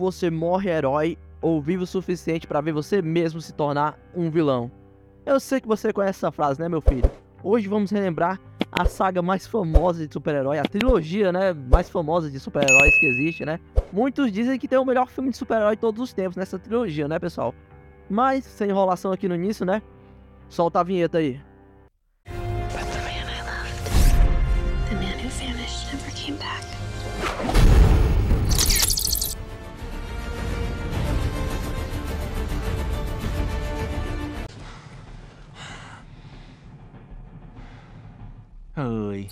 você morre herói ou vive o suficiente para ver você mesmo se tornar um vilão. Eu sei que você conhece essa frase, né, meu filho? Hoje vamos relembrar a saga mais famosa de super-herói, a trilogia, né, mais famosa de super-heróis que existe, né? Muitos dizem que tem o melhor filme de super-herói de todos os tempos nessa trilogia, né, pessoal? Mas, sem enrolação aqui no início, né? Solta a vinheta aí. Oi.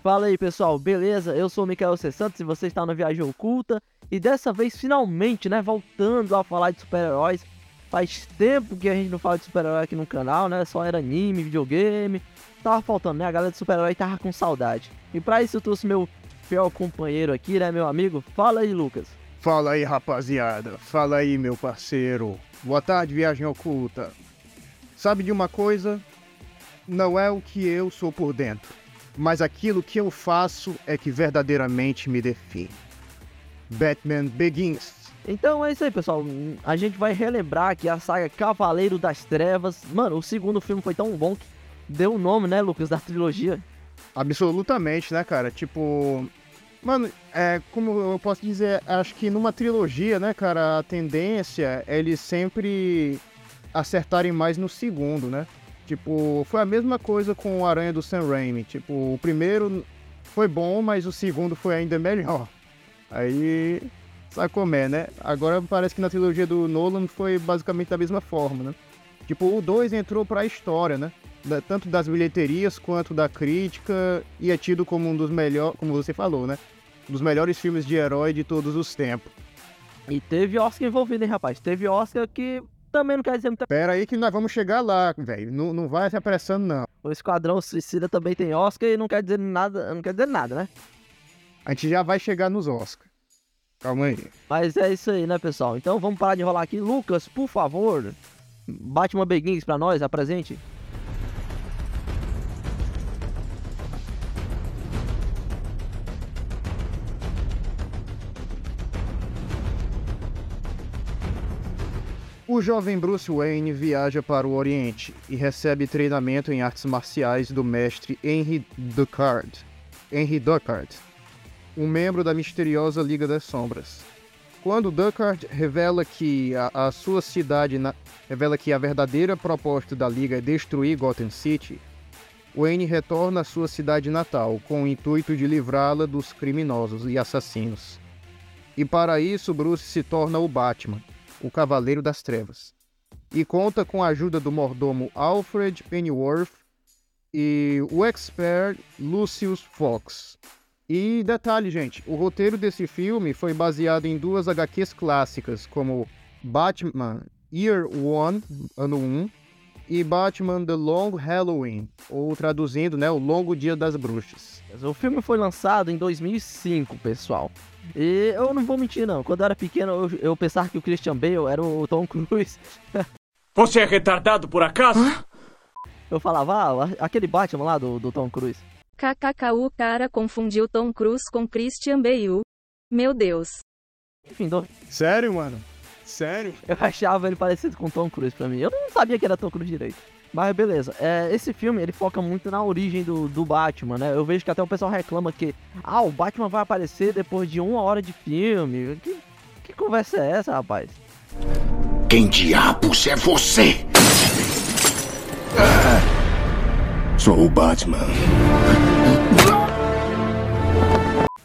Fala aí pessoal, beleza? Eu sou o Mikael C. Santos e você está na Viagem Oculta. E dessa vez, finalmente, né, voltando a falar de super-heróis. Faz tempo que a gente não fala de super-herói aqui no canal, né? Só era anime, videogame. Tava faltando, né? A galera de super-herói tava com saudade. E pra isso eu trouxe meu fiel companheiro aqui, né, meu amigo? Fala aí, Lucas. Fala aí, rapaziada. Fala aí, meu parceiro. Boa tarde, Viagem Oculta. Sabe de uma coisa? Não é o que eu sou por dentro, mas aquilo que eu faço é que verdadeiramente me define. Batman Begins. Então é isso aí, pessoal. A gente vai relembrar aqui a saga Cavaleiro das Trevas. Mano, o segundo filme foi tão bom que deu o nome, né, Lucas, da trilogia. Absolutamente, né, cara? Tipo. Mano, é, como eu posso dizer, acho que numa trilogia, né, cara, a tendência é eles sempre acertarem mais no segundo, né? Tipo, foi a mesma coisa com o Aranha do Sam Raimi. Tipo, o primeiro foi bom, mas o segundo foi ainda melhor. Aí, sabe como é, né? Agora parece que na trilogia do Nolan foi basicamente da mesma forma, né? Tipo, o 2 entrou pra história, né? Da, tanto das bilheterias quanto da crítica e é tido como um dos melhores, como você falou, né? Um dos melhores filmes de herói de todos os tempos. E teve Oscar envolvido, hein, rapaz? Teve Oscar que também não quer dizer muita Pera aí que nós vamos chegar lá, velho. Não, não vai se apressando, não. O Esquadrão Suicida também tem Oscar e não quer dizer nada, não quer dizer nada, né? A gente já vai chegar nos Oscars. Calma aí. Mas é isso aí, né, pessoal? Então vamos parar de enrolar aqui. Lucas, por favor, bate uma Begins pra nós, apresente. O jovem Bruce Wayne viaja para o Oriente e recebe treinamento em artes marciais do mestre Henry Ducard, Henry Ducard, um membro da misteriosa Liga das Sombras. Quando Ducard revela que a, a sua cidade na, revela que a verdadeira proposta da Liga é destruir Gotham City, Wayne retorna à sua cidade natal com o intuito de livrá-la dos criminosos e assassinos. E para isso Bruce se torna o Batman o Cavaleiro das Trevas, e conta com a ajuda do mordomo Alfred Pennyworth e o expert Lucius Fox. E detalhe, gente, o roteiro desse filme foi baseado em duas HQs clássicas, como Batman Year One, ano 1, e Batman The Long Halloween, ou traduzindo, né, o Longo Dia das Bruxas. O filme foi lançado em 2005, pessoal. E eu não vou mentir, não. Quando eu era pequeno, eu, eu pensava que o Christian Bale era o Tom Cruise. Você é retardado por acaso? Hã? Eu falava, ah, aquele Batman lá do, do Tom Cruise. KKK, o cara confundiu Tom Cruise com Christian Bale. Meu Deus. Enfim, do... Sério, mano? Sério? Eu achava ele parecido com Tom Cruise pra mim. Eu não sabia que era Tom Cruise direito. Mas beleza, é, esse filme ele foca muito na origem do, do Batman, né? Eu vejo que até o pessoal reclama que, ah, o Batman vai aparecer depois de uma hora de filme. Que, que conversa é essa, rapaz? Quem diabos é você? Sou o Batman.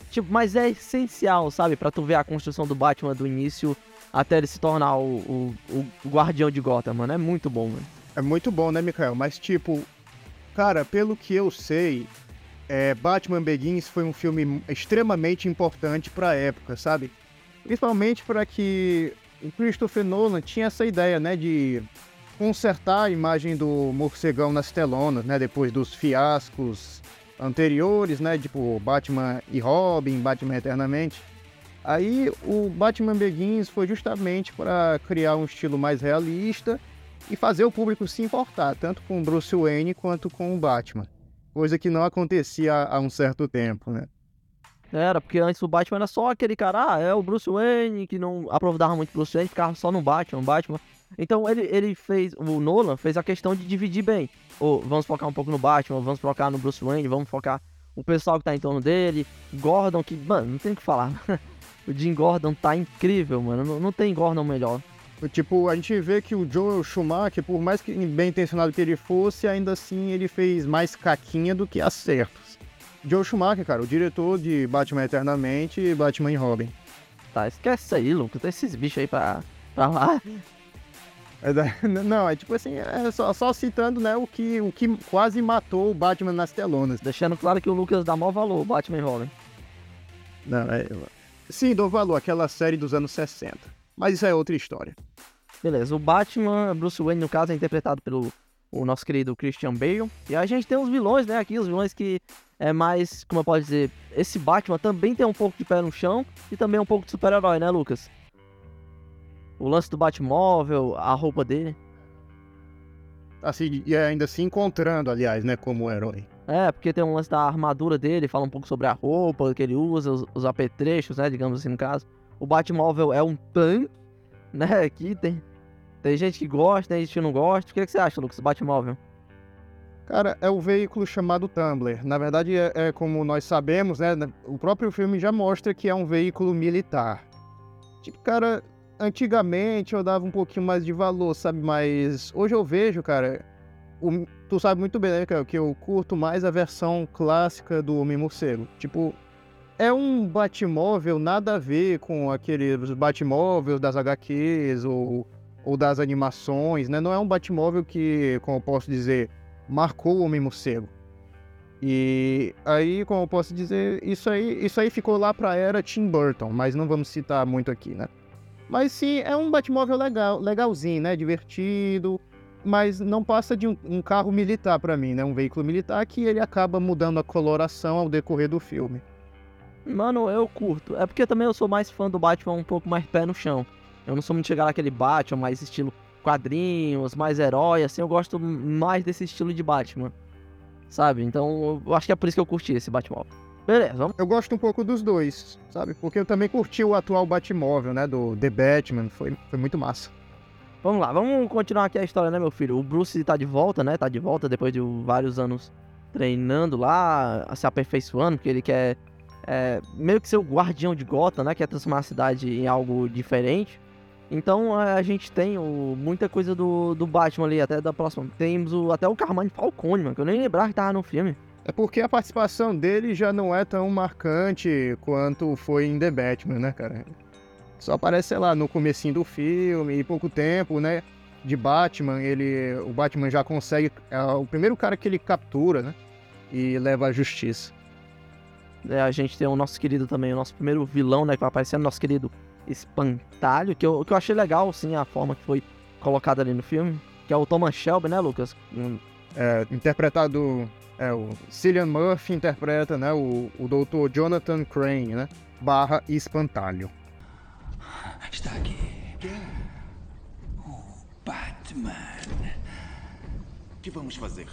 Tipo, mas é essencial, sabe? para tu ver a construção do Batman do início até ele se tornar o, o, o guardião de Gotham, mano. É muito bom, mano. É muito bom, né, Mikael? Mas, tipo, cara, pelo que eu sei, é, Batman Begins foi um filme extremamente importante pra época, sabe? Principalmente para que o Christopher Nolan tinha essa ideia, né, de consertar a imagem do morcegão nas telonas, né, depois dos fiascos anteriores, né, tipo Batman e Robin, Batman Eternamente. Aí o Batman Begins foi justamente para criar um estilo mais realista e fazer o público se importar, tanto com Bruce Wayne quanto com o Batman. Coisa que não acontecia há um certo tempo, né? Era, porque antes o Batman era só aquele cara, ah, é o Bruce Wayne, que não aprofundava muito o Bruce Wayne, ficava só no Batman, Batman. Então ele, ele fez, o Nolan fez a questão de dividir bem. Ou vamos focar um pouco no Batman, vamos focar no Bruce Wayne, vamos focar o pessoal que tá em torno dele, Gordon, que, mano, não tem o que falar. o Jim Gordon tá incrível, mano, não, não tem Gordon melhor. Tipo, a gente vê que o Joel Schumacher, por mais que bem intencionado que ele fosse, ainda assim ele fez mais caquinha do que acertos. Joel Schumacher, cara, o diretor de Batman Eternamente e Batman e Robin. Tá, esquece aí, Lucas. Tem esses bichos aí pra, pra lá. É Não, é tipo assim, é só, só citando, né, o que, o que quase matou o Batman nas telonas. Deixando claro que o Lucas dá maior valor, Batman e Robin. Não, é... Sim, dou valor, aquela série dos anos 60. Mas isso é outra história. Beleza, o Batman, Bruce Wayne, no caso, é interpretado pelo o nosso querido Christian Bale. E a gente tem os vilões, né, aqui, os vilões que é mais, como eu posso dizer, esse Batman também tem um pouco de pé no chão e também um pouco de super-herói, né, Lucas? O lance do Batmóvel, a roupa dele. Assim, e ainda se encontrando, aliás, né, como herói. É, porque tem um lance da armadura dele, fala um pouco sobre a roupa que ele usa, os, os apetrechos, né, digamos assim, no caso. O Batmóvel é um tanque, né, aqui tem... Tem gente que gosta, tem gente que não gosta. O que, que você acha, Lucas, Batmóvel? Cara, é o veículo chamado Tumbler. Na verdade, é, é como nós sabemos, né? O próprio filme já mostra que é um veículo militar. Tipo, cara, antigamente eu dava um pouquinho mais de valor, sabe? Mas hoje eu vejo, cara. o- tu sabe muito bem, né, cara, que eu curto mais a versão clássica do Homem-Morcego. Tipo, é um Batmóvel nada a ver com aqueles Batmóveis das HQs ou, ou das animações, né? Não é um Batmóvel que, como eu posso dizer, marcou o Homem-Morcego. E aí, como eu posso dizer, isso aí, isso aí ficou lá pra era Tim Burton, mas não vamos citar muito aqui, né? Mas sim, é um Batmóvel legal, legalzinho, né? Divertido, mas não passa de um, um carro militar pra mim, né? Um veículo militar que ele acaba mudando a coloração ao decorrer do filme. Mano, eu curto. É porque também eu sou mais fã do Batman um pouco mais pé no chão. Eu não sou muito chegar naquele Batman mais estilo quadrinhos, mais herói, assim. Eu gosto mais desse estilo de Batman. Sabe? Então, eu acho que é por isso que eu curti esse Batman. Beleza, vamos. Eu gosto um pouco dos dois, sabe? Porque eu também curti o atual Batmóvel, né? Do The Batman, foi, foi muito massa. Vamos lá, vamos continuar aqui a história, né, meu filho? O Bruce tá de volta, né? Tá de volta depois de vários anos treinando lá, se aperfeiçoando, porque ele quer é, meio que ser o guardião de Gotham, né? Quer transformar a cidade em algo diferente. Então é, a gente tem o- muita coisa do, do Batman ali, até da próxima. Temos o, até o Carmine Falcone, mano, que eu nem lembrava que tava no filme. É porque a participação dele já não é tão marcante quanto foi em The Batman, né, cara? Só aparece, sei lá, no comecinho do filme e pouco tempo, né? De Batman, ele, o Batman já consegue, é o primeiro cara que ele captura, né? E leva à justiça. É, a gente tem o nosso querido também, o nosso primeiro vilão, né? Que vai aparecendo, nosso querido Espantalho, que eu, que eu achei legal, sim, a forma que foi colocada ali no filme. Que é o Thomas Shelby, né, Lucas? Hum, É, interpretado, é, o Cillian Murphy interpreta, né? O, o Dr. Jonathan Crane, né? Barra Espantalho. Está aqui. O Batman. O que vamos fazer?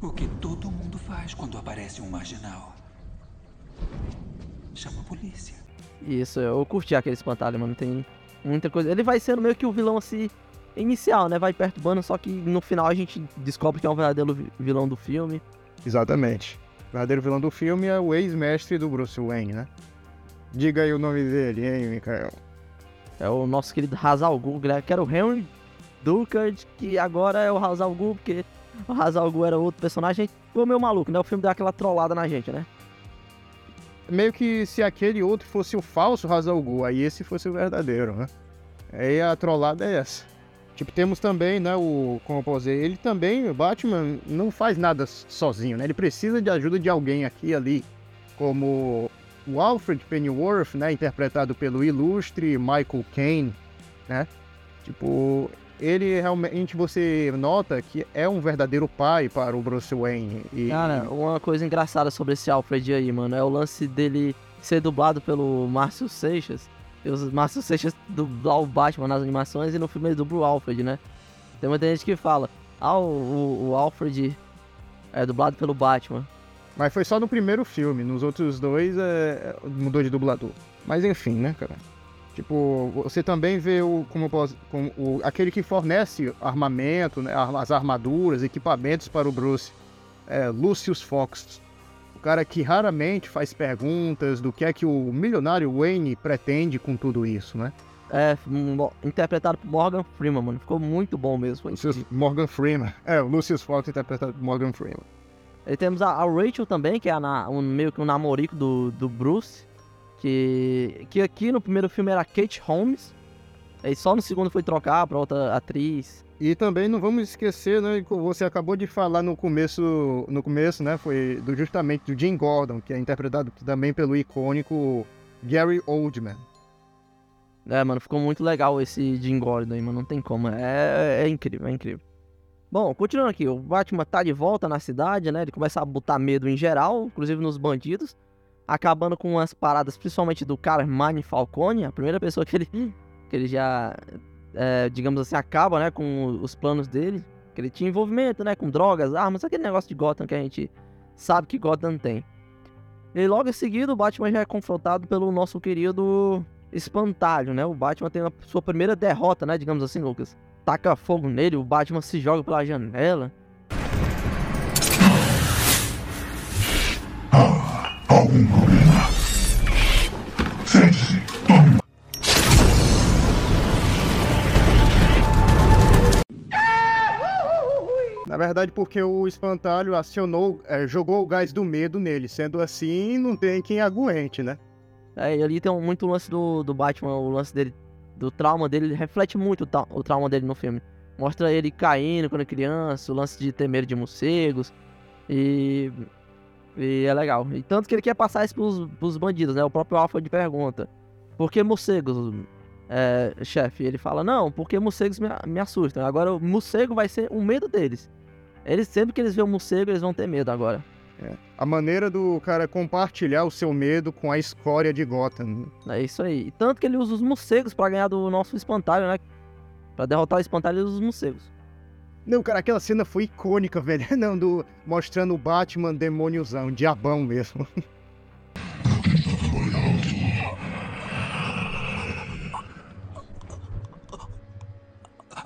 O que todo mundo faz quando aparece um marginal. Chama a polícia. Isso, eu curti aquele espantalho, mano. Tem muita coisa. Ele vai sendo meio que o vilão assim. Inicial, né? Vai perturbando, só que no final a gente descobre que é um verdadeiro vi- vilão do filme. Exatamente. O verdadeiro vilão do filme é o ex-mestre do Bruce Wayne, né? Diga aí o nome dele, hein, Mikael? É o nosso querido Hazal Ghul, né, que era o Henry Ducard, que agora é o Hazal Ghul, porque o Hazal Ghul era outro personagem. Ficou meio maluco, né? O filme deu aquela trollada na gente, né? Meio que se aquele outro fosse o falso Ghul, aí esse fosse o verdadeiro, né? Aí a trollada é essa. Tipo, temos também, né, o... Como eu posso dizer, ele também, o Batman, não faz nada sozinho, né? Ele precisa de ajuda de alguém aqui e ali. Como o Alfred Pennyworth, né, interpretado pelo ilustre Michael Caine, né? Tipo, ele realmente você nota que é um verdadeiro pai para o Bruce Wayne. E, Cara, uma coisa engraçada sobre esse Alfred aí, mano, é o lance dele ser dublado pelo Márcio Seixas. E os Márcio Seixas dublar o Batman nas animações e no filme ele dubla o Alfred, né? Tem muita gente que fala, ah, o, o- o Alfred é dublado pelo Batman. Mas foi só no primeiro filme, nos outros dois é, mudou de dublador. Mas enfim, né, cara? Tipo, você também vê o, como, como o, aquele que fornece armamento, né, as armaduras, equipamentos para o Bruce, é Lucius Fox. O cara que raramente faz perguntas do que é que o milionário Wayne pretende com tudo isso, né? É, interpretado por Morgan Freeman, mano. Ficou muito bom mesmo. Lucius. Morgan Freeman. É, o Lucius Fox interpretado por Morgan Freeman. E temos a, a Rachel também, que é a um, meio que um namorico do, do Bruce. Que, que aqui no primeiro filme era Kate Holmes. E só no segundo foi trocar pra outra atriz. E também não vamos esquecer, né, você acabou de falar no começo, no começo, né, foi do, justamente do Jim Gordon, que é interpretado também pelo icônico Gary Oldman. É, mano, ficou muito legal esse Jim Gordon aí, mano. Não tem como. É, é incrível, é incrível. Bom, continuando aqui, o Batman tá de volta na cidade, né? Ele começa a botar medo em geral, inclusive nos bandidos. Acabando com umas paradas, principalmente do Carmine Falcone, a primeira pessoa que ele, que ele já, é, digamos assim, acaba, né? Com os planos dele. Que ele tinha envolvimento, né? Com drogas, armas, aquele negócio de Gotham que a gente sabe que Gotham tem. E logo em seguida, o Batman já é confrontado pelo nosso querido espantalho, né? O Batman tem a sua primeira derrota, né? Digamos assim, Lucas. Taca fogo nele, o Batman se joga pela janela. Na verdade, porque o espantalho acionou, é, jogou o gás do medo nele. Sendo assim, não tem quem aguente, né? É, e ali tem muito lance do, do Batman, o lance dele, do trauma dele, ele reflete muito o, ta- o trauma dele no filme. Mostra ele caindo quando criança, o lance de ter medo de morcegos. E. E é legal. E tanto que ele quer passar isso pros, pros bandidos, né? O próprio Alfred pergunta: Por que morcegos, é, chefe? Ele fala: Não, porque morcegos me, me assustam. Agora o morcego vai ser o medo deles. Eles, sempre que eles veem o morcego, eles vão ter medo agora. A maneira do cara compartilhar o seu medo com a escória de Gotham. É isso aí. E tanto que ele usa os morcegos pra ganhar do nosso espantalho, né? Pra derrotar o espantalho, ele usa os morcegos. Não, cara, aquela cena foi icônica, velho. Não, do, mostrando o Batman demôniozão, diabão mesmo.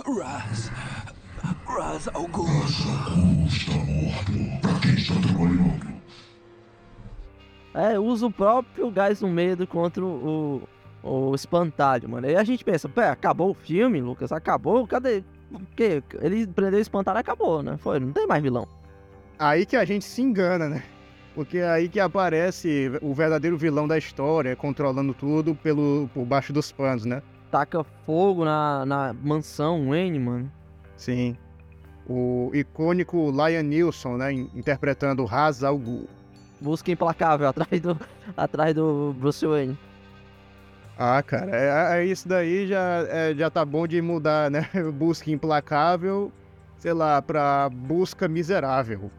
Raz. Raz al Ghul. É, usa o próprio gás do medo contra o, o, o espantalho, mano. Aí a gente pensa, pé, acabou o filme, Lucas? Acabou? Cadê? O quê? Ele prendeu o espantalho acabou, né? Foi, não tem mais vilão. Aí que a gente se engana, né? Porque é aí que aparece o verdadeiro vilão da história, controlando tudo pelo, por baixo dos panos, né? Taca fogo na, na mansão Wayne, mano. Sim. O icônico Lion Nilsson, né? in- Interpretando Ra's al Ghul. Busca implacável atrás do, atrás do Bruce Wayne. Ah, cara, é, é isso daí já, é, já tá bom de mudar, né? Busca implacável, sei lá, pra busca miserável.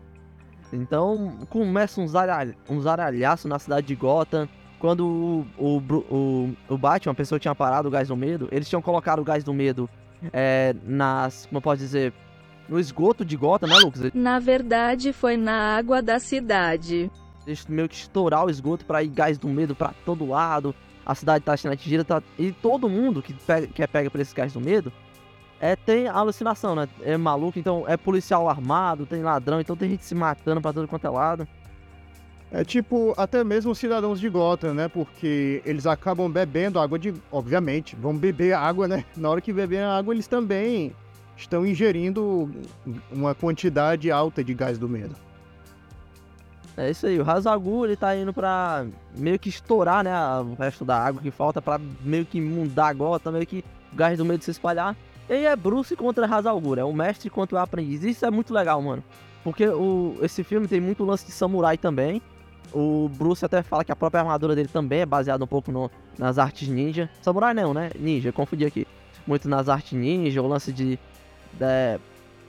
Então começa um, zaralha, um zaralhaço na cidade de Gotham. Quando o, o, o, o Batman, a pessoa tinha parado o gás do medo, eles tinham colocado o gás do medo é, nas. Como eu posso dizer? No esgoto de Gotham, né, Lucas? Na verdade, foi na água da cidade. Eles meio que estourar o esgoto pra ir gás do medo pra todo lado. A cidade tá sendo atingida. Tá... E todo mundo que, pega, que é pega por esse gás do medo é, tem alucinação, né? É maluco, então é policial armado, tem ladrão, então tem gente se matando pra todo quanto é lado. É tipo, até mesmo os cidadãos de Gotham, né? Porque eles acabam bebendo água de. Obviamente, vão beber água, né? Na hora que beber a água, eles também estão ingerindo uma quantidade alta de gás do medo. É isso aí, o Hazagul ele tá indo pra meio que estourar, né, o resto da água que falta pra meio que mudar a gota, meio que o gás do medo se espalhar. E aí é Bruce contra Hazagul, é o mestre contra o aprendiz. Isso é muito legal, mano. Porque o, esse filme tem muito lance de samurai também. O Bruce até fala que a própria armadura dele também é baseada um pouco no- nas artes ninja. Samurai não, né? Ninja, confundi aqui. Muito nas artes ninja, o lance de. de-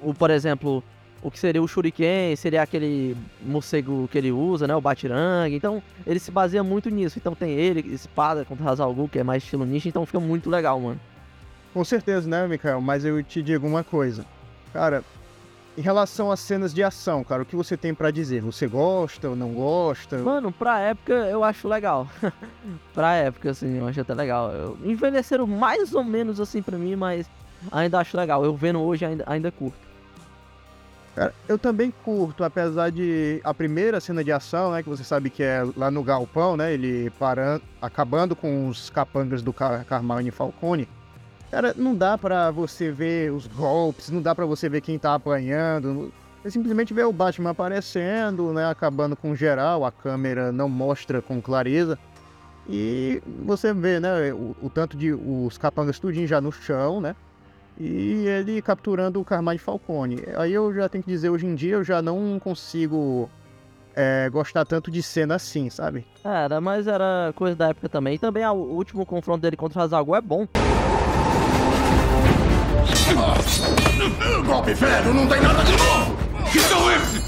o, por exemplo, o que seria o Shuriken, seria aquele morcego que ele usa, né? O Batirangue. Então, ele se baseia muito nisso. Então tem ele, espada contra Hazal que é mais estilo ninja, então fica muito legal, mano. Com certeza, né, Mikael? Mas eu te digo uma coisa. Cara, Em relação às cenas de ação, cara, o que você tem pra dizer? Você gosta ou não gosta? Mano, pra época eu acho legal. pra época, assim, eu acho até legal. Eu- Envelheceram mais ou menos assim pra mim, mas ainda acho legal. Eu vendo hoje ainda, ainda curto. Cara, eu também curto, apesar de a primeira cena de ação, né, que você sabe que é lá no galpão, né, ele parando, acabando com os capangas do Car Carmine Falcone. Cara, não dá pra você ver os golpes, não dá pra você ver quem tá apanhando. Você simplesmente vê o Batman aparecendo, né, acabando com geral, a câmera não mostra com clareza. E você vê, né, o, o tanto de os capangas tudinho já no chão, né? E ele capturando o Carmine Falcone. Aí eu já tenho que dizer, hoje em dia eu já não consigo é, gostar tanto de cena assim, sabe? Era, mas era coisa da época também. E também ah, o último confronto dele contra o Hazagul é bom. Golpe velho, não tem nada de novo! Que são esses?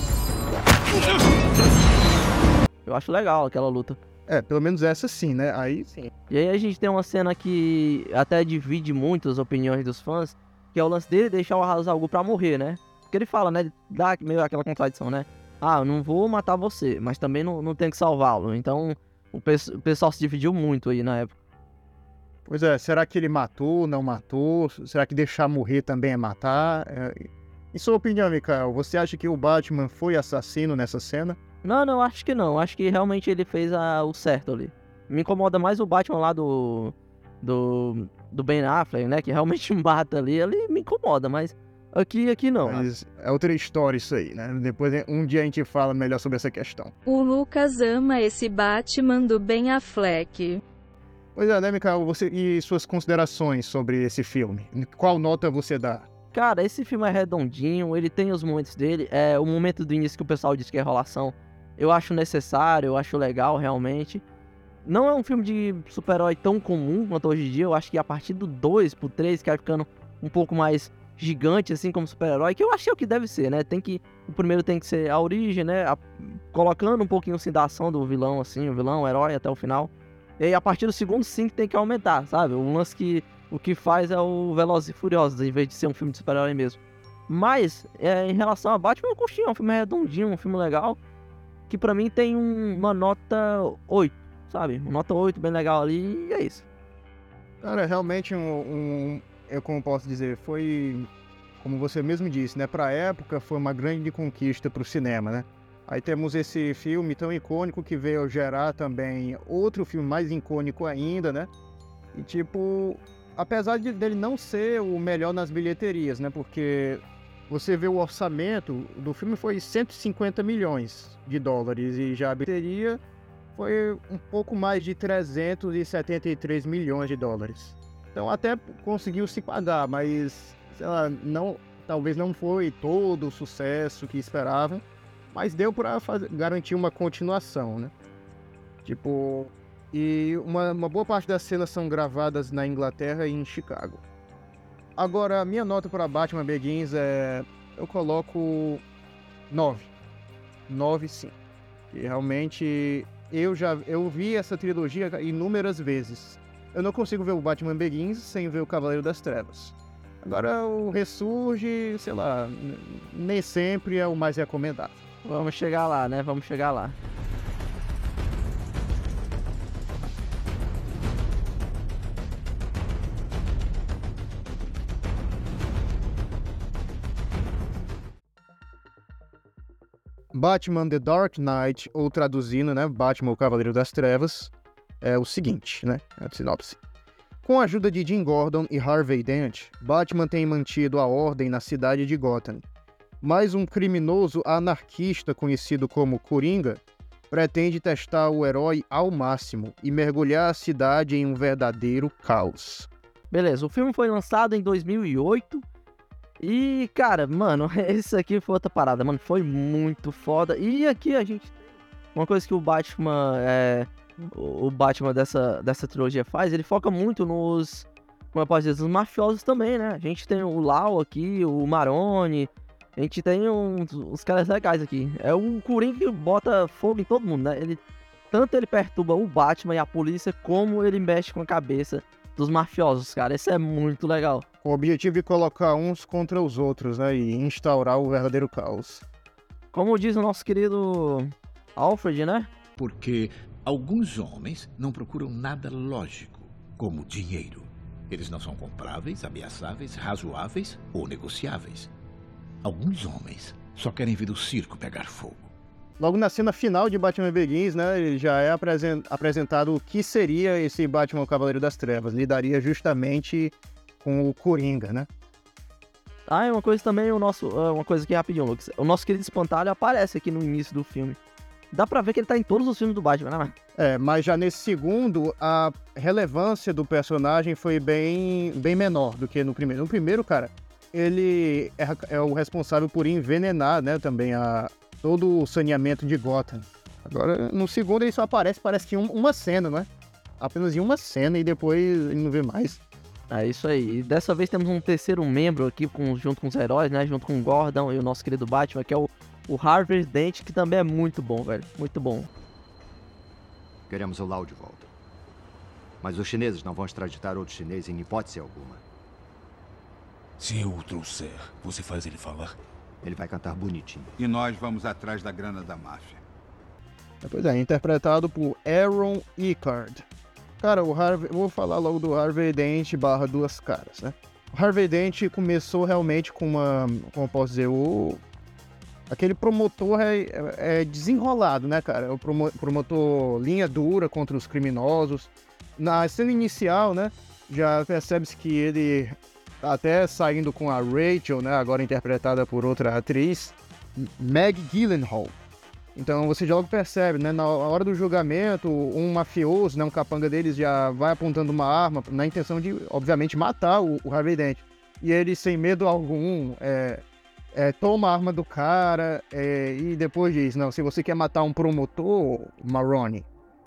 Eu acho legal aquela luta. É, pelo menos essa sim, né? Aí sim. E aí a gente tem uma cena que até divide muito as opiniões dos fãs, que é o lance dele deixar o Hazagul pra morrer, né? Porque ele fala, né? Ele dá meio aquela contradição, né? Ah, eu não vou matar você, mas também não, não tenho que salvá-lo. Então o, pe- o pessoal se dividiu muito aí na época. Pois é, será que ele matou, não matou? Será que deixar morrer também é matar? É... Em sua opinião, Mikael, você acha que o Batman foi assassino nessa cena? Não, não, acho que não. Acho que realmente ele fez a- o certo ali. Me incomoda mais o Batman lá do. do. do Ben Affleck, né? Que realmente mata ali. Ele me incomoda, mas aqui, aqui não. Mas é outra história isso aí, né? Depois um dia a gente fala melhor sobre essa questão. O Lucas ama esse Batman do Ben Affleck. Pois é, né, Mikael? Você e suas considerações sobre esse filme? Qual nota você dá? Cara, esse filme é redondinho, ele tem os momentos dele. É o momento do início que o pessoal diz que é enrolação. Eu acho necessário, eu acho legal realmente. Não é um filme de super-herói tão comum quanto hoje em dia. Eu acho que a partir do 2 pro 3, que vai ficando um pouco mais gigante, assim, como super-herói, que eu achei o que deve ser, né? Tem que. O primeiro tem que ser a origem, né? a- colocando um pouquinho assim da ação do vilão, assim, o vilão, o herói até o final. E aí, a partir do segundo, sim, que tem que aumentar, sabe? Um lance que o que faz é o Velozes e Furiosos, em vez de ser um filme de super-herói mesmo. Mas, é, em relação a Batman, eu curti, é um filme redondinho, um filme legal, que pra mim tem um- uma nota 8, sabe? Uma nota 8 bem legal ali, e é isso. Cara, realmente um, um eu como posso dizer, foi como você mesmo disse, né? Pra época foi uma grande conquista pro cinema, né? Aí temos esse filme tão icônico que veio gerar também outro filme mais icônico ainda, né? E tipo, apesar de, dele não ser o melhor nas bilheterias, né? Porque você vê o orçamento do filme foi 150 milhões de dólares e já a bilheteria foi um pouco mais de 373 milhões de dólares. Então até conseguiu se pagar, mas lá, não, talvez não foi todo o sucesso que esperavam, mas deu para garantir uma continuação, né? Tipo, e uma, uma boa parte das cenas são gravadas na Inglaterra e em Chicago. Agora, a minha nota para Batman Begins é. Eu coloco 9. 9 sim. E realmente eu já eu vi essa trilogia inúmeras vezes. Eu não consigo ver o Batman Begins sem ver o Cavaleiro das Trevas. Agora o Ressurge, sei lá, nem sempre é o mais recomendado. Vamos chegar lá, né? Vamos chegar lá. Batman The Dark Knight, ou traduzindo, né, Batman o Cavaleiro das Trevas, é o seguinte, né, é a sinopse. Com a ajuda de Jim Gordon e Harvey Dent, Batman tem mantido a ordem na cidade de Gotham. Mas um criminoso anarquista conhecido como Coringa pretende testar o herói ao máximo e mergulhar a cidade em um verdadeiro caos. Beleza, o filme foi lançado em 2008. E, cara, mano, esse aqui foi outra parada, mano. Foi muito foda. E aqui a gente uma coisa que o Batman, é, o Batman dessa, dessa trilogia faz, ele foca muito nos, como eu posso dizer, nos mafiosos também, né? A gente tem o Lau aqui, o Maroni, a gente tem uns, uns caras legais aqui. É o Coringa que bota fogo em todo mundo, né? Ele, tanto ele perturba o Batman e a polícia, como ele mexe com a cabeça dos mafiosos, cara. Isso é muito legal. Com o objetivo de colocar uns contra os outros, né? E instaurar o verdadeiro caos. Como diz o nosso querido Alfred, né? Porque alguns homens não procuram nada lógico, como dinheiro. Eles não são compráveis, ameaçáveis, razoáveis ou negociáveis. Alguns homens só querem ver o circo pegar fogo. Logo na cena final de Batman Begins, né, ele já é apresen- apresentado o que seria esse Batman Cavaleiro das Trevas. Lidaria justamente com o Coringa, né? Ah, e uma coisa também, o nosso. ah, Uma coisa aqui rapidinho, Lucas. O nosso querido espantalho aparece aqui no início do filme. Dá pra ver que ele tá em todos os filmes do Batman, né? É, mas já nesse segundo, a relevância do personagem foi bem, bem menor do que no primeiro. No primeiro, cara, ele é, é o responsável por envenenar, né, também a, todo o saneamento de Gotham. Agora, no segundo, ele só aparece, parece que um- uma cena, né? Apenas em uma cena e depois ele não vê mais. É isso aí. E dessa vez temos um terceiro membro aqui com- junto com os heróis, né? Junto com o Gordon e o nosso querido Batman, que é o, o Harvey Dent, que também é muito bom, velho. Muito bom. Queremos o Lau de volta. Mas os chineses não vão extraditar outro chinês em hipótese alguma. Se eu o trouxer, você faz ele falar? Ele vai cantar bonitinho. E nós vamos atrás da grana da máfia. Pois é, interpretado por Aaron Eckhart. Cara, o Harvey, eu vou falar logo do Harvey Dent barra duas caras, né? O Harvey Dent começou realmente com uma, como eu posso dizer, o... Aquele promotor é, é- é desenrolado, né, cara? É o promo- promotor linha dura contra os criminosos. Na cena inicial, né, já percebe-se que ele até saindo com a Rachel, né, agora interpretada por outra atriz, Meg Gyllenhaal. Então você já logo percebe, né? Na hora do julgamento, um mafioso, né, um capanga deles já vai apontando uma arma na intenção de, obviamente, matar o, o Harvey Dent. E ele, sem medo algum, é, é, toma a arma do cara é, e depois diz: Não, se você quer matar um promotor, Maroni,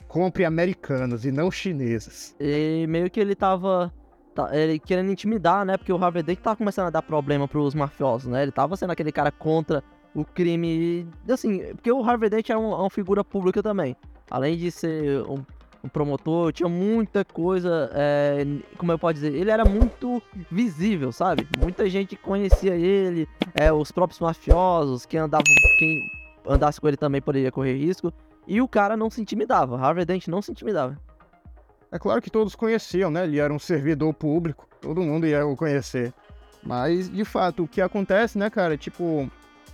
compre americanos e não chineses. E meio que ele tava. Tá- ele querendo intimidar, né? Porque o Harvey Dent tava começando a dar problema pros mafiosos, né? Ele tava sendo aquele cara contra o crime. Assim, porque o Harvey Dent é, um- é uma figura pública também. Além de ser um, um promotor, tinha muita coisa. é, como eu posso dizer? Ele era muito visível, sabe? Muita gente conhecia ele, é, os próprios mafiosos, quem andava. Quem andasse com ele também poderia correr risco. E o cara não se intimidava. Harvey Dent não se intimidava. É claro que todos conheciam, né? Ele era um servidor público, todo mundo ia o conhecer. Mas, de fato, o que acontece, né, cara, tipo,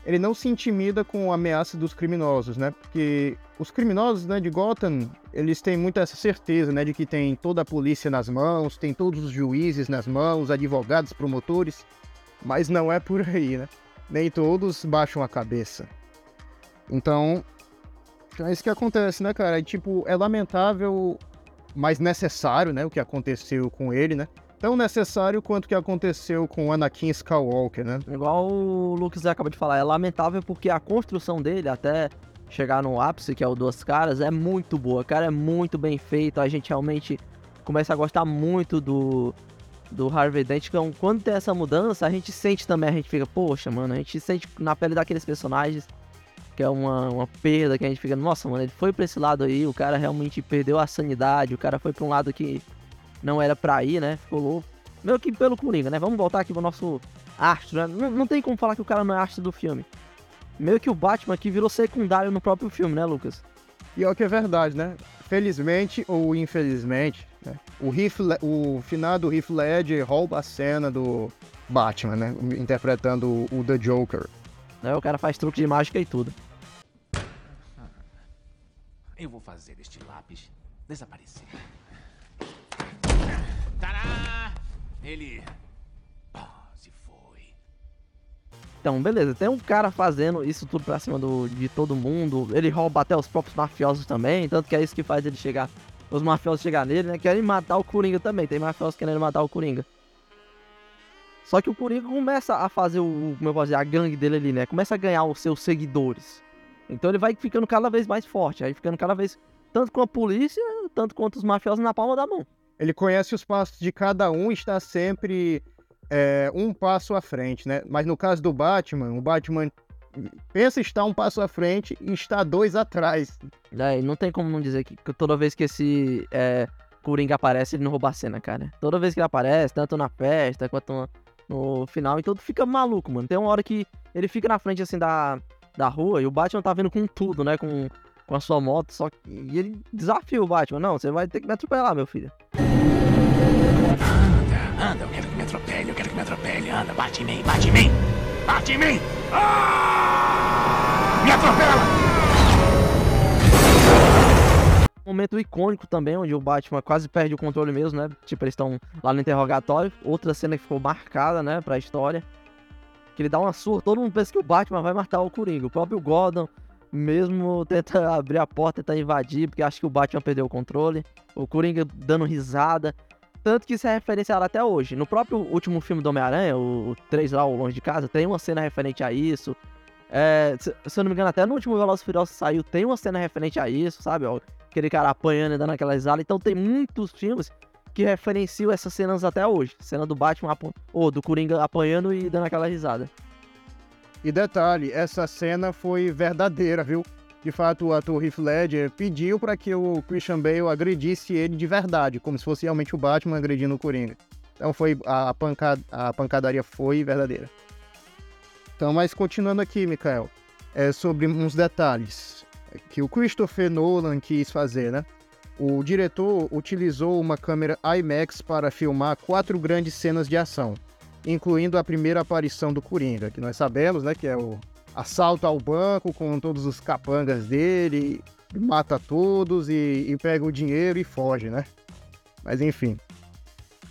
ele não se intimida com a ameaça dos criminosos, né? Porque os criminosos, né, de Gotham, eles têm muita essa certeza, né, de que tem toda a polícia nas mãos, tem todos os juízes nas mãos, advogados, promotores, mas não é por aí, né? Nem todos baixam a cabeça. Então, então é isso que acontece, né, cara? Tipo, é lamentável mais necessário, né, o que aconteceu com ele, né? Tão necessário quanto o que aconteceu com Anakin Skywalker, né? Igual o Lucas acabou de falar, é lamentável porque a construção dele até chegar no ápice, que é o Duas Caras, é muito boa, cara, é muito bem feito, a gente realmente começa a gostar muito do, do Harvey Dent, então quando tem essa mudança, a gente sente também, a gente fica, poxa, mano, a gente sente na pele daqueles personagens que é uma, uma perda, que a gente fica, nossa, mano, ele foi pra esse lado aí, o cara realmente perdeu a sanidade, o cara foi pra um lado que não era pra ir, né, ficou louco. Meio que pelo Coringa, né, vamos voltar aqui pro nosso astro, né? Não, não tem como falar que o cara não é astro do filme. Meio que o Batman aqui virou secundário no próprio filme, né, Lucas? E é o que é verdade, né? Felizmente ou infelizmente, né? o, Heath o finado Heath Ledger rouba a cena do Batman, né? Interpretando o The Joker. Né, o cara faz truque de mágica e tudo. Eu vou fazer este lápis desaparecer. Tará! Ele. Se foi. Então, beleza, tem um cara fazendo isso tudo pra cima do, de todo mundo. Ele rouba até os próprios mafiosos também, tanto que é isso que faz ele chegar. Os mafiosos chegar nele, né? Querem matar o Coringa também. Tem mafiosos querendo matar o Coringa. Só que o Coringa começa a fazer o. Como eu posso dizer, a gangue dele ali, né? Começa a ganhar os seus seguidores. Então ele vai ficando cada vez mais forte. Aí ficando cada vez. Tanto com a polícia, tanto quanto os mafiosos na palma da mão. Ele conhece os passos de cada um e está sempre é, um passo à frente, né? Mas no caso do Batman, o Batman pensa estar um passo à frente e está dois atrás. É, e não tem como não dizer que, que toda vez que esse é, Coringa aparece, ele não rouba a cena, cara. Toda vez que ele aparece, tanto na festa quanto no, no final, então fica maluco, mano. Tem uma hora que ele fica na frente, assim, da, da rua e o Batman tá vindo com tudo, né? Com, com a sua moto, só que... E ele desafia o Batman. Não, você vai ter que me atropelar, meu filho. Anda, anda, eu quero que me atropele, eu quero que me atropele. Anda, bate em mim, bate em mim! Bate em mim! Ah! Me atropela! momento icônico também, onde o Batman quase perde o controle mesmo, né? Tipo, eles estão lá no interrogatório. Outra cena que ficou marcada, né, pra história. Que ele dá uma surra, todo mundo pensa que o Batman vai matar o Coringa. O próprio Gordon mesmo tenta abrir a porta, tenta invadir, porque acha que o Batman perdeu o controle. O Coringa dando risada. Tanto que isso é referenciado até hoje. No próprio último filme do Homem-Aranha, o, o 3 lá, o Longe de Casa, tem uma cena referente a isso. É, se, se eu não me engano, até no último Velozes Furiosos saiu, tem uma cena referente a isso, sabe? Aquele cara apanhando e dando aquela risada. Então tem muitos filmes que referenciam essas cenas até hoje. Cena do Batman, ou do Coringa apanhando e dando aquela risada. E detalhe, essa cena foi verdadeira, viu? De fato, o ator Heath Ledger pediu para que o Christian Bale agredisse ele de verdade, como se fosse realmente o Batman agredindo o Coringa. Então foi a, pancada, a pancadaria foi verdadeira. Então, mas continuando aqui, Mikael, é sobre uns detalhes que o Christopher Nolan quis fazer, né? O diretor utilizou uma câmera IMAX para filmar quatro grandes cenas de ação, incluindo a primeira aparição do Coringa, que nós sabemos, né, que é o assalto ao banco com todos os capangas dele, mata todos e, e pega o dinheiro e foge, né? Mas enfim.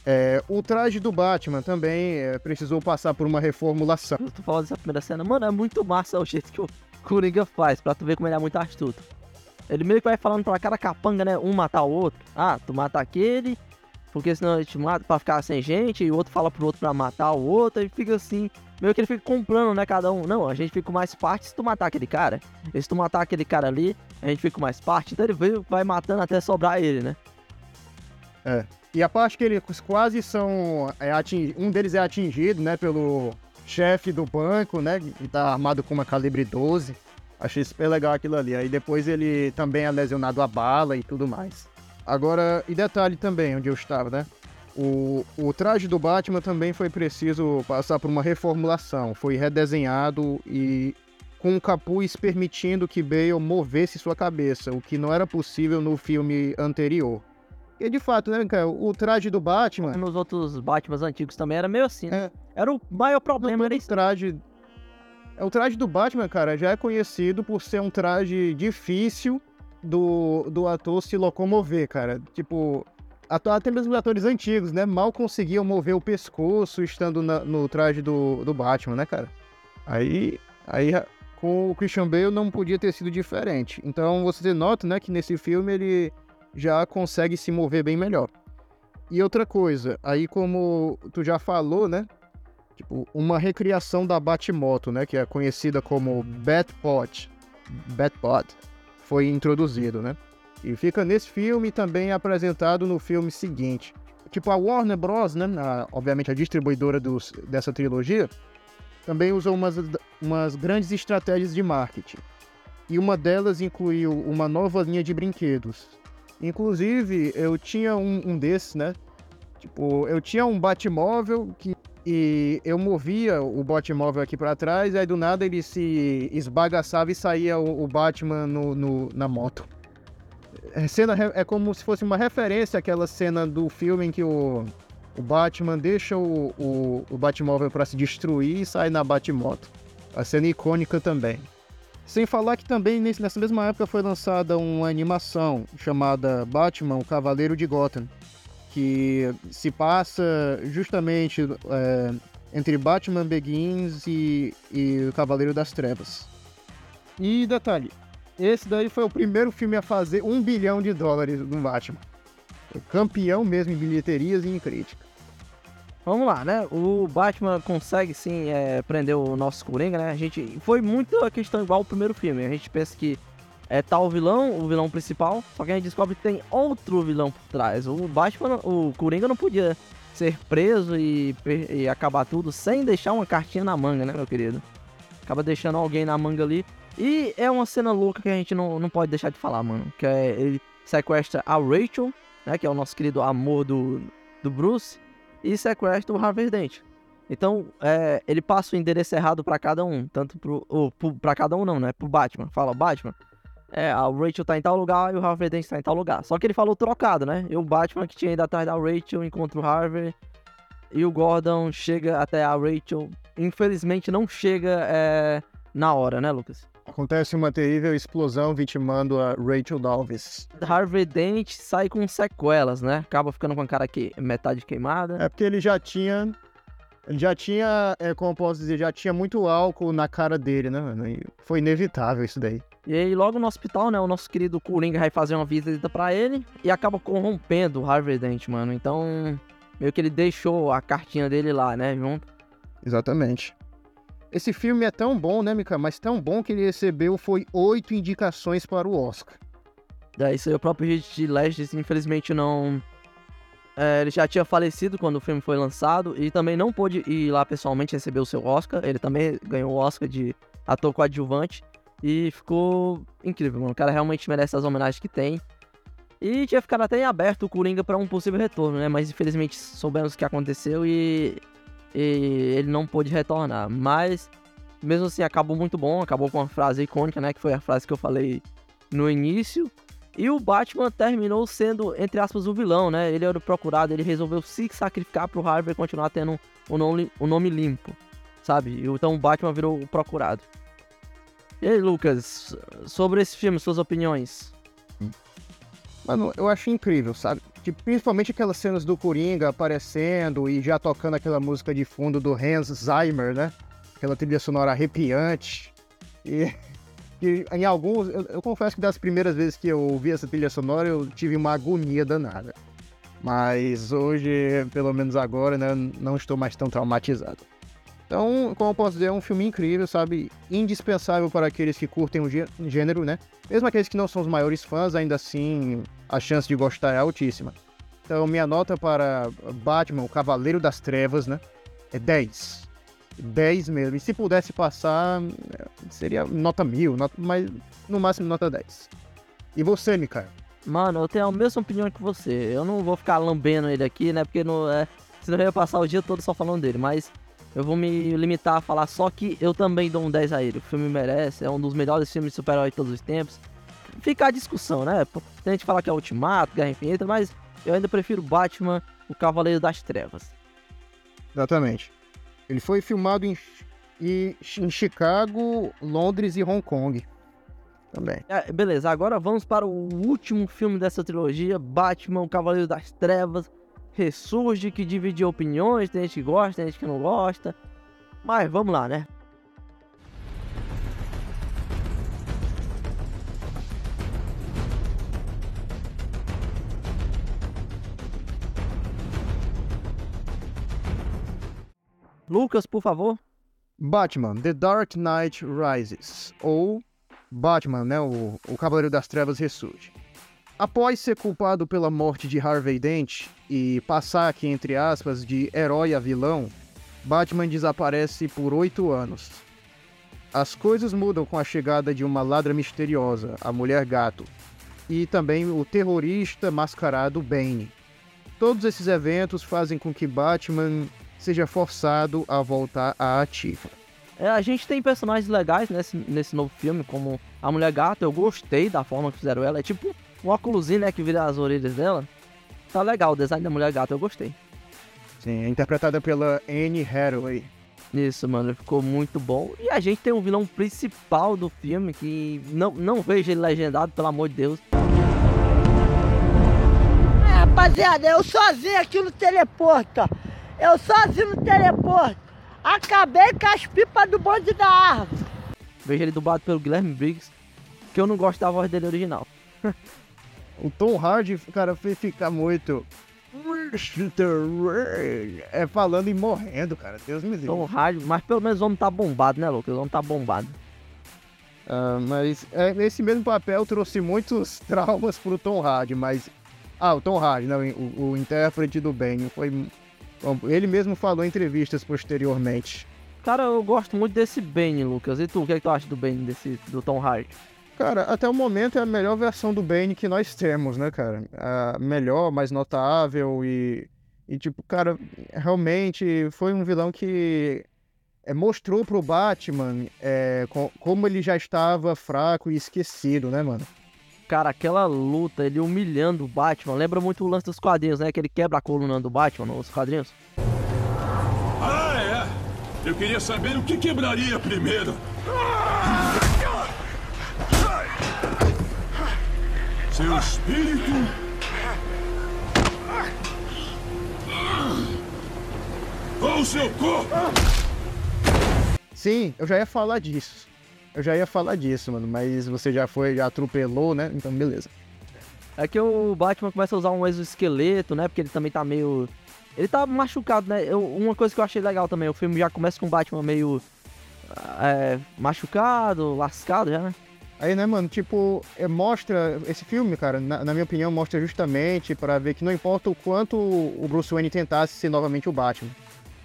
É, o traje do Batman também é, precisou passar por uma reformulação. Tu falou dessa primeira cena, mano, é muito massa o jeito que o Coringa faz, pra tu ver como ele é muito astuto. Ele meio que vai falando pra cada capanga, né? Um matar o outro. Ah, tu mata aquele, porque senão ele te mata pra ficar sem gente, e o outro fala pro outro pra matar o outro, e fica assim. Meio que ele fica comprando, né? Cada um. Não, a gente fica com mais parte se tu matar aquele cara. E se tu matar aquele cara ali, a gente fica com mais parte. Então ele vai matando até sobrar ele, né? É. E a parte que eles quase são. É, ating... Um deles é atingido, né? Pelo chefe do banco, né? Que tá armado com uma calibre 12. Achei super legal aquilo ali. Aí depois ele também é lesionado a bala e tudo mais. Agora, e detalhe também, onde eu estava, né? O, o traje do Batman também foi preciso passar por uma reformulação. Foi redesenhado e com um capuz permitindo que Bale movesse sua cabeça, o que não era possível no filme anterior. E de fato, né, cara, o traje do Batman. Nos outros Batmans antigos também era meio assim, né? É. Era o maior problema, era esse. traje. É, o traje do Batman, cara, já é conhecido por ser um traje difícil do, do ator se locomover, cara. Tipo, até mesmo os atores antigos, né? Mal conseguiam mover o pescoço estando na, no traje do, do Batman, né, cara? Aí, aí com o Christian Bale não podia ter sido diferente. Então você nota, né, que nesse filme ele já consegue se mover bem melhor. E outra coisa, aí como tu já falou, né? Tipo, uma recriação da Batmoto, né? Que é conhecida como Batpod. Batpod. Foi introduzido, né? E fica nesse filme também apresentado no filme seguinte. Tipo, a Warner Bros., né? A, obviamente a distribuidora dos, dessa trilogia, também usou umas, umas grandes estratégias de marketing. E uma delas incluiu uma nova linha de brinquedos, Inclusive, eu tinha um, um desses, né? Tipo, eu tinha um Batmóvel que e eu movia o Batmóvel aqui para trás, aí do nada ele se esbagaçava e saía o, o Batman no, no, na moto. É, cena, é como se fosse uma referência àquela cena do filme em que o, o Batman deixa o, o, o Batmóvel para se destruir e sai na Batmoto. A cena icônica também. Sem falar que também nessa mesma época foi lançada uma animação chamada Batman, o Cavaleiro de Gotham, que se passa justamente é, entre Batman Begins e, e o Cavaleiro das Trevas. E detalhe, esse daí foi o primeiro filme a fazer um bilhão de dólares no Batman. Campeão mesmo em bilheterias e em crítica. Vamos lá, né? O Batman consegue sim é, prender o nosso Coringa, né? A gente. Foi muito a questão igual ao primeiro filme. A gente pensa que é tal vilão, o vilão principal, só que a gente descobre que tem outro vilão por trás. O Batman, o Coringa não podia ser preso e, e acabar tudo sem deixar uma cartinha na manga, né, meu querido? Acaba deixando alguém na manga ali. E é uma cena louca que a gente não, não pode deixar de falar, mano. Que é ele sequestra a Rachel, né, que é o nosso querido amor do, do Bruce, e sequestra o Harvey Dent. Então, é, ele passa o endereço errado para cada um, tanto pro, ou, pro, pra cada um não, né, pro Batman. Fala, Batman, é, a Rachel tá em tal lugar e o Harvey Dent tá em tal lugar. Só que ele falou trocado, né, e o Batman que tinha ido atrás da Rachel encontra o Harvey, e o Gordon chega até a Rachel, infelizmente não chega é, na hora, né, Lucas? Acontece uma terrível explosão vitimando a Rachel Dalvis. Harvey Dent sai com sequelas, né? Acaba ficando com a cara que metade queimada. É porque ele já tinha. Ele já tinha, é, como posso dizer, já tinha muito álcool na cara dele, né, mano? E foi inevitável isso daí. E aí, logo no hospital, né, o nosso querido Coringa vai fazer uma visita para ele e acaba corrompendo o Harvey Dent, mano. Então, meio que ele deixou a cartinha dele lá, né, junto. Exatamente. Esse filme é tão bom, né, Mika? Mas tão bom que ele recebeu foi oito indicações para o Oscar. É, isso aí o próprio Heath Ledger, infelizmente, não... É, ele já tinha falecido quando o filme foi lançado e também não pôde ir lá pessoalmente receber o seu Oscar. Ele também ganhou o Oscar de ator coadjuvante e ficou incrível, mano. O cara realmente merece as homenagens que tem. E tinha ficado até em aberto o Coringa para um possível retorno, né? Mas infelizmente soubemos o que aconteceu e e ele não pôde retornar. Mas, mesmo assim, acabou muito bom. Acabou com uma frase icônica, né? Que foi a frase que eu falei no início. E o Batman terminou sendo, entre aspas, o vilão, né? Ele era o procurado, ele resolveu se sacrificar pro Harvey continuar tendo o nome, o nome limpo, sabe? Então o Batman virou o procurado. E aí, Lucas, sobre esse filme, suas opiniões? Mano, eu acho incrível, sabe? Tipo, principalmente aquelas cenas do Coringa aparecendo e já tocando aquela música de fundo do Hans Zimmer, né? Aquela trilha sonora arrepiante. E, e em alguns, eu, eu, confesso que das primeiras vezes que eu ouvi essa trilha sonora, eu tive uma agonia danada. Mas hoje, pelo menos agora, né, não estou mais tão traumatizado. Então, como eu posso dizer, é um filme incrível, sabe? Indispensável para aqueles que curtem o gênero, né? Mesmo aqueles que não são os maiores fãs, ainda assim, a chance de gostar é altíssima. Então, minha nota para Batman, o Cavaleiro das Trevas, né? É 10. 10 mesmo. E se pudesse passar, seria nota mil, nota, mas no máximo nota 10. E você, Mikael? Mano, eu tenho a mesma opinião que você. Eu não vou ficar lambendo ele aqui, né? Porque não é. Senão eu ia passar o dia todo só falando dele. Mas eu vou me limitar a falar só que eu também dou um 10 a ele. O filme merece, é um dos melhores filmes de super-herói de todos os tempos. Fica a discussão, né? Tem gente que fala que é Ultimato, Guerra Infinita, mas eu ainda prefiro Batman, o Cavaleiro das Trevas. Exatamente. Ele foi filmado em, em Chicago, Londres e Hong Kong. Também. É, beleza, agora vamos para o último filme dessa trilogia, Batman, o Cavaleiro das Trevas, ressurge, que divide opiniões, tem gente que gosta, tem gente que não gosta. Mas vamos lá, né? Lucas, por favor. Batman, The Dark Knight Rises, ou Batman, né, o, o Cavaleiro das Trevas ressurge. Após ser culpado pela morte de Harvey Dent e passar aqui, entre aspas, de herói a vilão, Batman desaparece por oito anos. As coisas mudam com a chegada de uma ladra misteriosa, a Mulher Gato, e também o terrorista mascarado Bane. Todos esses eventos fazem com que Batman seja forçado a voltar à ativa. É, a gente tem personagens legais nesse, nesse novo filme, como a Mulher Gato, eu gostei da forma que fizeram ela, é tipo um óculosinho, né, que vira as orelhas dela. Tá legal, o design da mulher gata, eu gostei. Sim, é interpretada pela Anne Hathaway. Isso, mano, ficou muito bom. E a gente tem um vilão principal do filme que não, não vejo ele legendado, pelo amor de Deus. É, rapaziada, eu sozinho aqui no teleporto, ó. Eu sozinho no teleporto. Acabei com as pipas do bonde da árvore. Vejo ele dublado pelo Guilherme Briggs, que eu não gosto da voz dele original. O Tom Hardy, cara, fez ficar muito. É falando e morrendo, cara. Deus me livre. Tom Hardy, mas pelo menos o homem tá bombado, né, Lucas? O homem tá bombado. Uh, mas é, esse mesmo papel trouxe muitos traumas pro Tom Hardy, mas. Ah, o Tom Hardy, né, o, o intérprete do Ben, foi. Ele mesmo falou em entrevistas posteriormente. Cara, eu gosto muito desse Ben, Lucas. E tu, o que, é que tu acha do Ben, desse, do Tom Hardy? Cara, até o momento é a melhor versão do Bane que nós temos, né, cara? A melhor, mais notável e, e tipo, cara, realmente foi um vilão que é, mostrou pro Batman é, co- como ele já estava fraco e esquecido, né, mano? Cara, aquela luta, ele humilhando o Batman, lembra muito o lance dos quadrinhos, né? Que ele quebra a coluna do Batman nos quadrinhos. Ah, é? Eu queria saber o que quebraria primeiro. Seu espírito. Ou seu corpo. Sim, eu já ia falar disso. Eu já ia falar disso, mano, mas você já foi, já atropelou, né? Então, beleza. É que o Batman começa a usar um exoesqueleto, né? Porque ele também tá meio. Ele tá machucado, né? Eu- uma coisa que eu achei legal também, o filme já começa com o Batman meio. é, machucado, lascado já, né? Aí, né, mano, tipo, é, mostra. Esse filme, cara, na, na minha opinião, mostra justamente pra ver que não importa o quanto o Bruce Wayne tentasse ser novamente o Batman.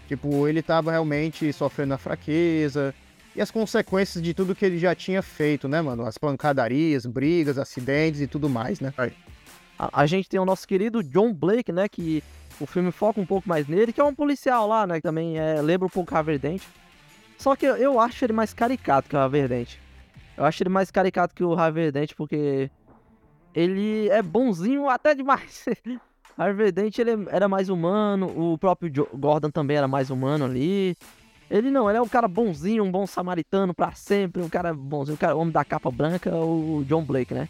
Tipo, ele tava realmente sofrendo a fraqueza e as consequências de tudo que ele já tinha feito, né, mano? As pancadarias, brigas, acidentes e tudo mais, né? A, a gente tem o nosso querido John Blake, né? Que o filme foca um pouco mais nele, que é um policial lá, né? Que também é, lembra um pouco Raverdente. Só que eu, eu acho ele mais caricato que o Raverdente. Eu acho ele mais caricato que o Raverdente porque ele é bonzinho até demais. Raverdente ele era mais humano, o próprio Gordon também era mais humano ali. Ele não, ele é um cara bonzinho, um bom samaritano pra sempre, um cara bonzinho, um cara, homem da capa branca, o John Blake, né?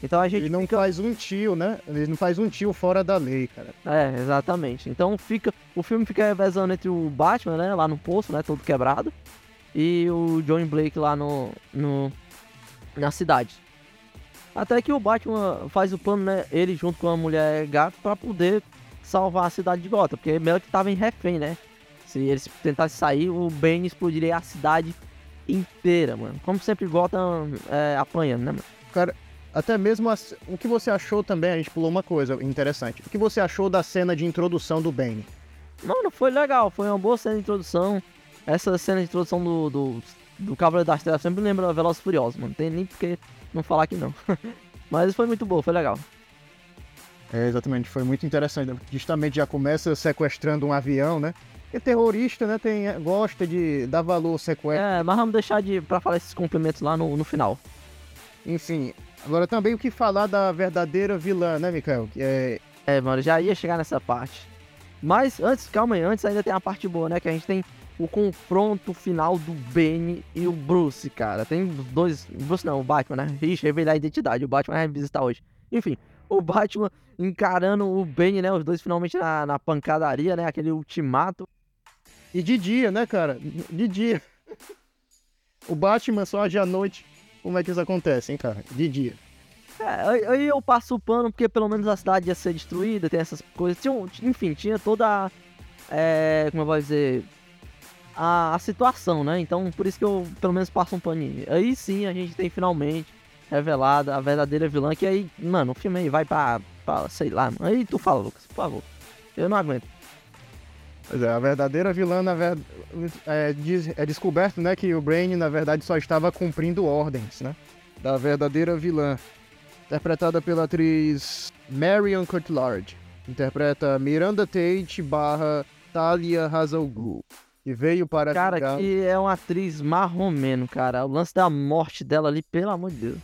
Então a gente Ele não fica- faz um tio, né? Ele não faz um tio fora da lei, cara. É, exatamente. Então fica. O filme fica revezando entre o Batman, né? Lá no poço, né? Todo quebrado. E o John Blake lá no. no na cidade. Até que o Batman faz o plano, né? Ele junto com a mulher gato pra poder salvar a cidade de Gotham. Porque meio que tava em refém, né? Se eles tentassem sair, o Bane explodiria a cidade inteira, mano. Como sempre, Gotham é, apanhando, né, mano? Cara, até mesmo as- o que você achou também, a gente pulou uma coisa interessante. O que você achou da cena de introdução do Bane? Mano, foi legal, foi uma boa cena de introdução. Essa cena de introdução do, do, do Cavaleiro das Trevas sempre lembra Velozes e Furiosos, mano. Tem nem porque não falar que não. Mas foi muito boa, foi legal. É, exatamente, foi muito interessante. Justamente já começa sequestrando um avião, né? E terrorista, né, tem, gosta de dar valor ao sequestro. É, mas vamos deixar de pra falar esses cumprimentos lá no, no final. Enfim, agora também o que falar da verdadeira vilã, né, Mikael? É... É, mano, já ia chegar nessa parte. Mas antes, calma aí, antes ainda tem a parte boa, né? Que a gente tem o confronto final do Bane e o Bruce, cara. Tem os dois. Bruce não, o Batman, né? Ixi, revelar a identidade. O Batman vai visitar hoje. Enfim, o Batman encarando o Bane, né? Os dois finalmente na, na pancadaria, né? Aquele ultimato. E de dia, né, cara? De dia. O Batman só age à noite. Como é que isso acontece, hein, cara? De dia. É, aí- eu passo o pano porque pelo menos a cidade ia ser destruída, tem essas coisas. Tinha, enfim, tinha toda é, como eu vou dizer. A, a situação, né? Então por isso que eu pelo menos passo um paninho. Aí sim a gente tem finalmente revelada a verdadeira vilã. Que aí, mano, o filme aí vai pra. pra sei lá. Aí tu fala, Lucas, por favor. Eu não aguento. Pois é, a verdadeira vilã, na verdade, é, diz- é descoberto, né, que o Brain, na verdade, só estava cumprindo ordens, né? Da verdadeira vilã. Interpretada pela atriz Marion Cotillard. Interpreta Miranda Tate barra Talia Hazalgu. Que veio para... Cara, vingar- que é uma atriz marromeno, cara. O lance da morte dela ali, pelo amor de Deus.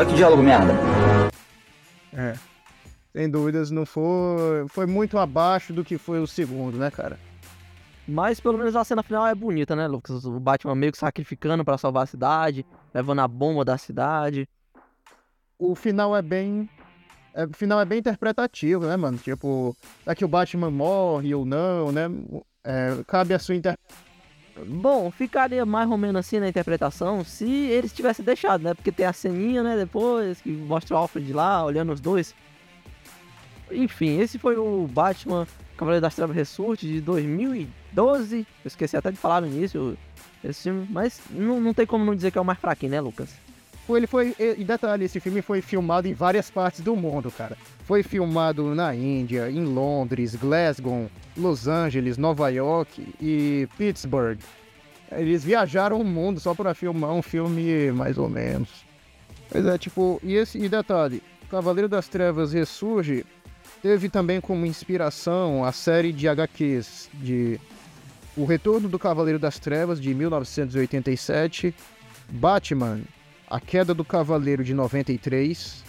Olha que diálogo merda. É. Sem dúvidas, não foi... Foi muito abaixo do que foi o segundo, né, cara? Mas pelo menos a cena final é bonita, né, Lucas? O Batman meio que sacrificando pra salvar a cidade, levando a bomba da cidade. o final é bem. é, o final é bem interpretativo, né, mano? Tipo, será que o Batman morre ou não, né? É, cabe a sua interpretação. Bom, ficaria mais ou menos assim na interpretação se eles tivessem deixado, né? Porque tem a ceninha, né, depois, que mostra o Alfred lá, olhando os dois. Enfim, esse foi o Batman Cavaleiro das Trevas Ressurge de 2012. Eu esqueci até de falar no início esse filme, mas não, não tem como não dizer que é o mais fraquinho, né, Lucas? Tipo, ele foi. E detalhe, esse filme foi filmado em várias partes do mundo, cara. Foi filmado na Índia, em Londres, Glasgow, Los Angeles, Nova York e Pittsburgh. Eles viajaram o mundo só para filmar um filme mais ou menos. Pois é, tipo, e esse e detalhe, Cavaleiro das Trevas Ressurge teve também como inspiração a série de HQs de O Retorno do Cavaleiro das Trevas de 1987, Batman, A Queda do Cavaleiro de 93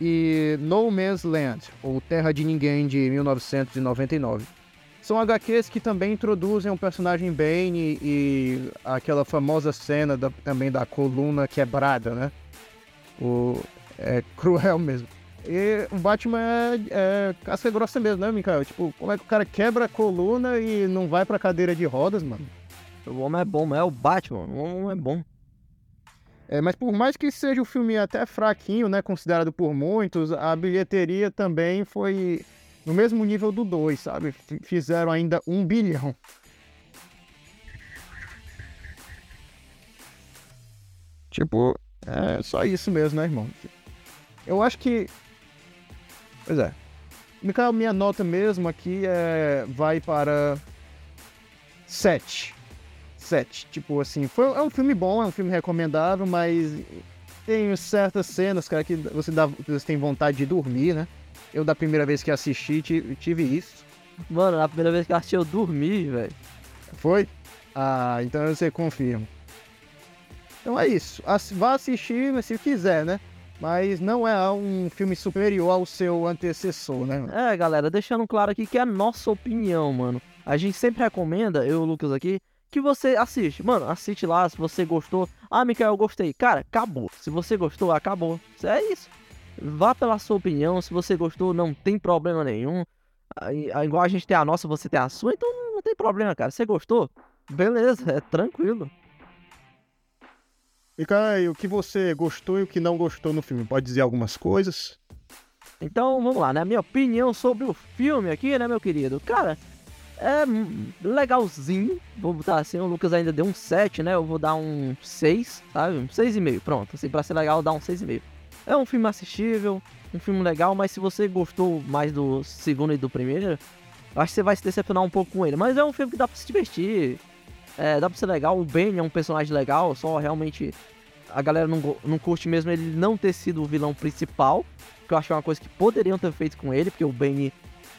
e No Man's Land, ou Terra de Ninguém de 1999. São HQs que também introduzem o personagem Bane e aquela famosa cena da, também da coluna quebrada, né? O, é cruel mesmo. E o Batman é, é casca grossa mesmo, né, Mikael? Tipo, como é que o cara quebra a coluna e não vai pra cadeira de rodas, mano? O homem é bom, mas é o Batman, o homem é bom. É, mas por mais que seja um filme até fraquinho, né, considerado por muitos, a bilheteria também foi no mesmo nível do 2, sabe? Fizeram ainda um bilhão. Tipo, é só isso mesmo, né, irmão? Eu acho que. Pois é. Minha nota mesmo aqui é... vai para 7. 7. Tipo assim, foi... é um filme bom, é um filme recomendável, mas tem certas cenas, cara, que você, dá... você tem vontade de dormir, né? Eu, da primeira vez que assisti, tive isso. Mano, na primeira vez que assisti, eu dormi, velho. Foi? Ah, então você confirma. Então é isso. Vá assistir se quiser, né? Mas não é um filme superior ao seu antecessor, né? É, galera, deixando claro aqui que é a nossa opinião, mano. A gente sempre recomenda, eu e o Lucas aqui, que você assiste. Mano, assiste lá se você gostou. Ah, Mikael, eu gostei. Cara, acabou. Se você gostou, acabou. É isso. Vá pela sua opinião. Se você gostou, não tem problema nenhum. Igual a gente tem a nossa, você tem a sua, então não tem problema, cara. Você gostou? Beleza, é tranquilo. E cara, o que você gostou e o que não gostou no filme? Pode dizer algumas coisas? Então vamos lá, né? Minha opinião sobre o filme aqui, né, meu querido? Cara, é legalzinho. Vou botar assim, o Lucas ainda deu um 7, né? Eu vou dar um 6, sabe? Um 6,5. Pronto, assim, pra ser legal, dá um 6,5. É um filme assistível, um filme legal, mas se você gostou mais do segundo e do primeiro, acho que você vai se decepcionar um pouco com ele. Mas é um filme que dá pra se divertir, é, dá pra ser legal. O Ben é um personagem legal, só realmente a galera não, não curte mesmo ele não ter sido o vilão principal, que eu acho que é uma coisa que poderiam ter feito com ele, porque o Ben,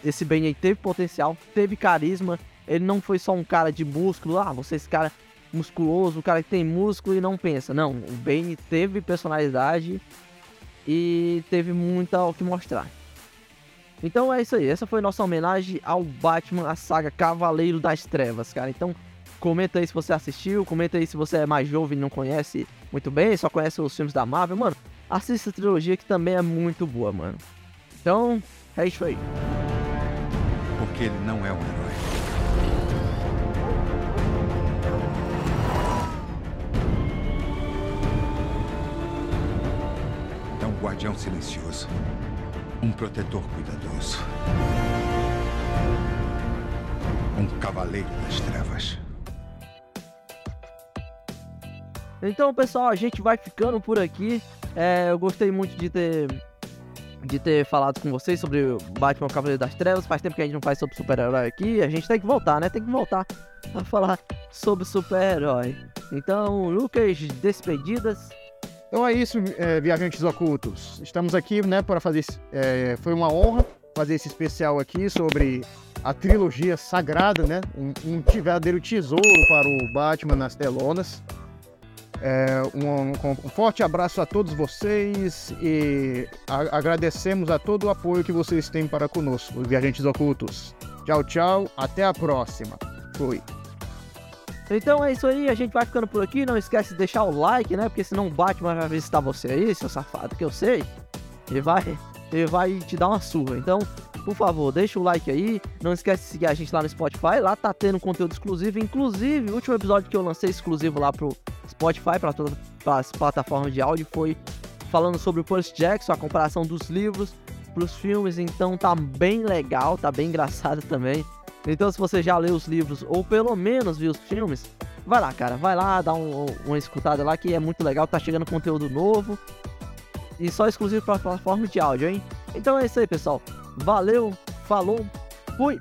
esse Ben aí teve potencial, teve carisma, ele não foi só um cara de músculo, ah, você é esse cara musculoso, o cara que tem músculo e não pensa. Não, o Ben teve personalidade e teve muita o que mostrar. Então é isso aí, essa foi nossa homenagem ao Batman, a saga Cavaleiro das Trevas, cara. Então Comenta aí se você assistiu, comenta aí se você é mais jovem e não conhece muito bem, só conhece os filmes da Marvel, mano. Assista a trilogia que também é muito boa, mano. Então, é isso aí. Porque ele não é um herói. É um guardião silencioso. Um protetor cuidadoso. Um cavaleiro das trevas. Então, pessoal, a gente vai ficando por aqui. É, eu gostei muito de ter de ter falado com vocês sobre o Batman Cavaleiro das Trevas. Faz tempo que a gente não faz sobre super-herói aqui. A gente tem que voltar, né? Tem que voltar a falar sobre super-herói. Então, Lucas, despedidas. Então é isso, é, viajantes ocultos. Estamos aqui, né, para fazer. É, foi uma honra fazer esse especial aqui sobre a trilogia sagrada, né? Um, um verdadeiro tesouro para o Batman nas telonas. É, um, um, forte abraço a todos vocês e a, agradecemos a todo o apoio que vocês têm para conosco, os viajantes ocultos. Tchau, tchau, até a próxima. Fui. Então é isso aí, a gente vai ficando por aqui. Não esquece de deixar o like, né? Porque senão o Batman vai visitar você aí, seu safado, que eu sei. E vai, ele vai te dar uma surra. Então, por favor, deixa o like aí. Não esquece de seguir a gente lá no Spotify. Lá tá tendo conteúdo exclusivo. Inclusive, o último episódio que eu lancei exclusivo lá pro Spotify, para todas as plataformas de áudio, foi falando sobre o Percy Jackson, a comparação dos livros pros filmes. Então tá bem legal, tá bem engraçado também. Então, se você já leu os livros ou pelo menos viu os filmes, Vai lá, cara, vai lá, dá um, uma escutada lá que é muito legal, tá chegando conteúdo novo. E só exclusivo pra plataforma de áudio, hein? Então é isso aí, pessoal. Valeu, falou, fui!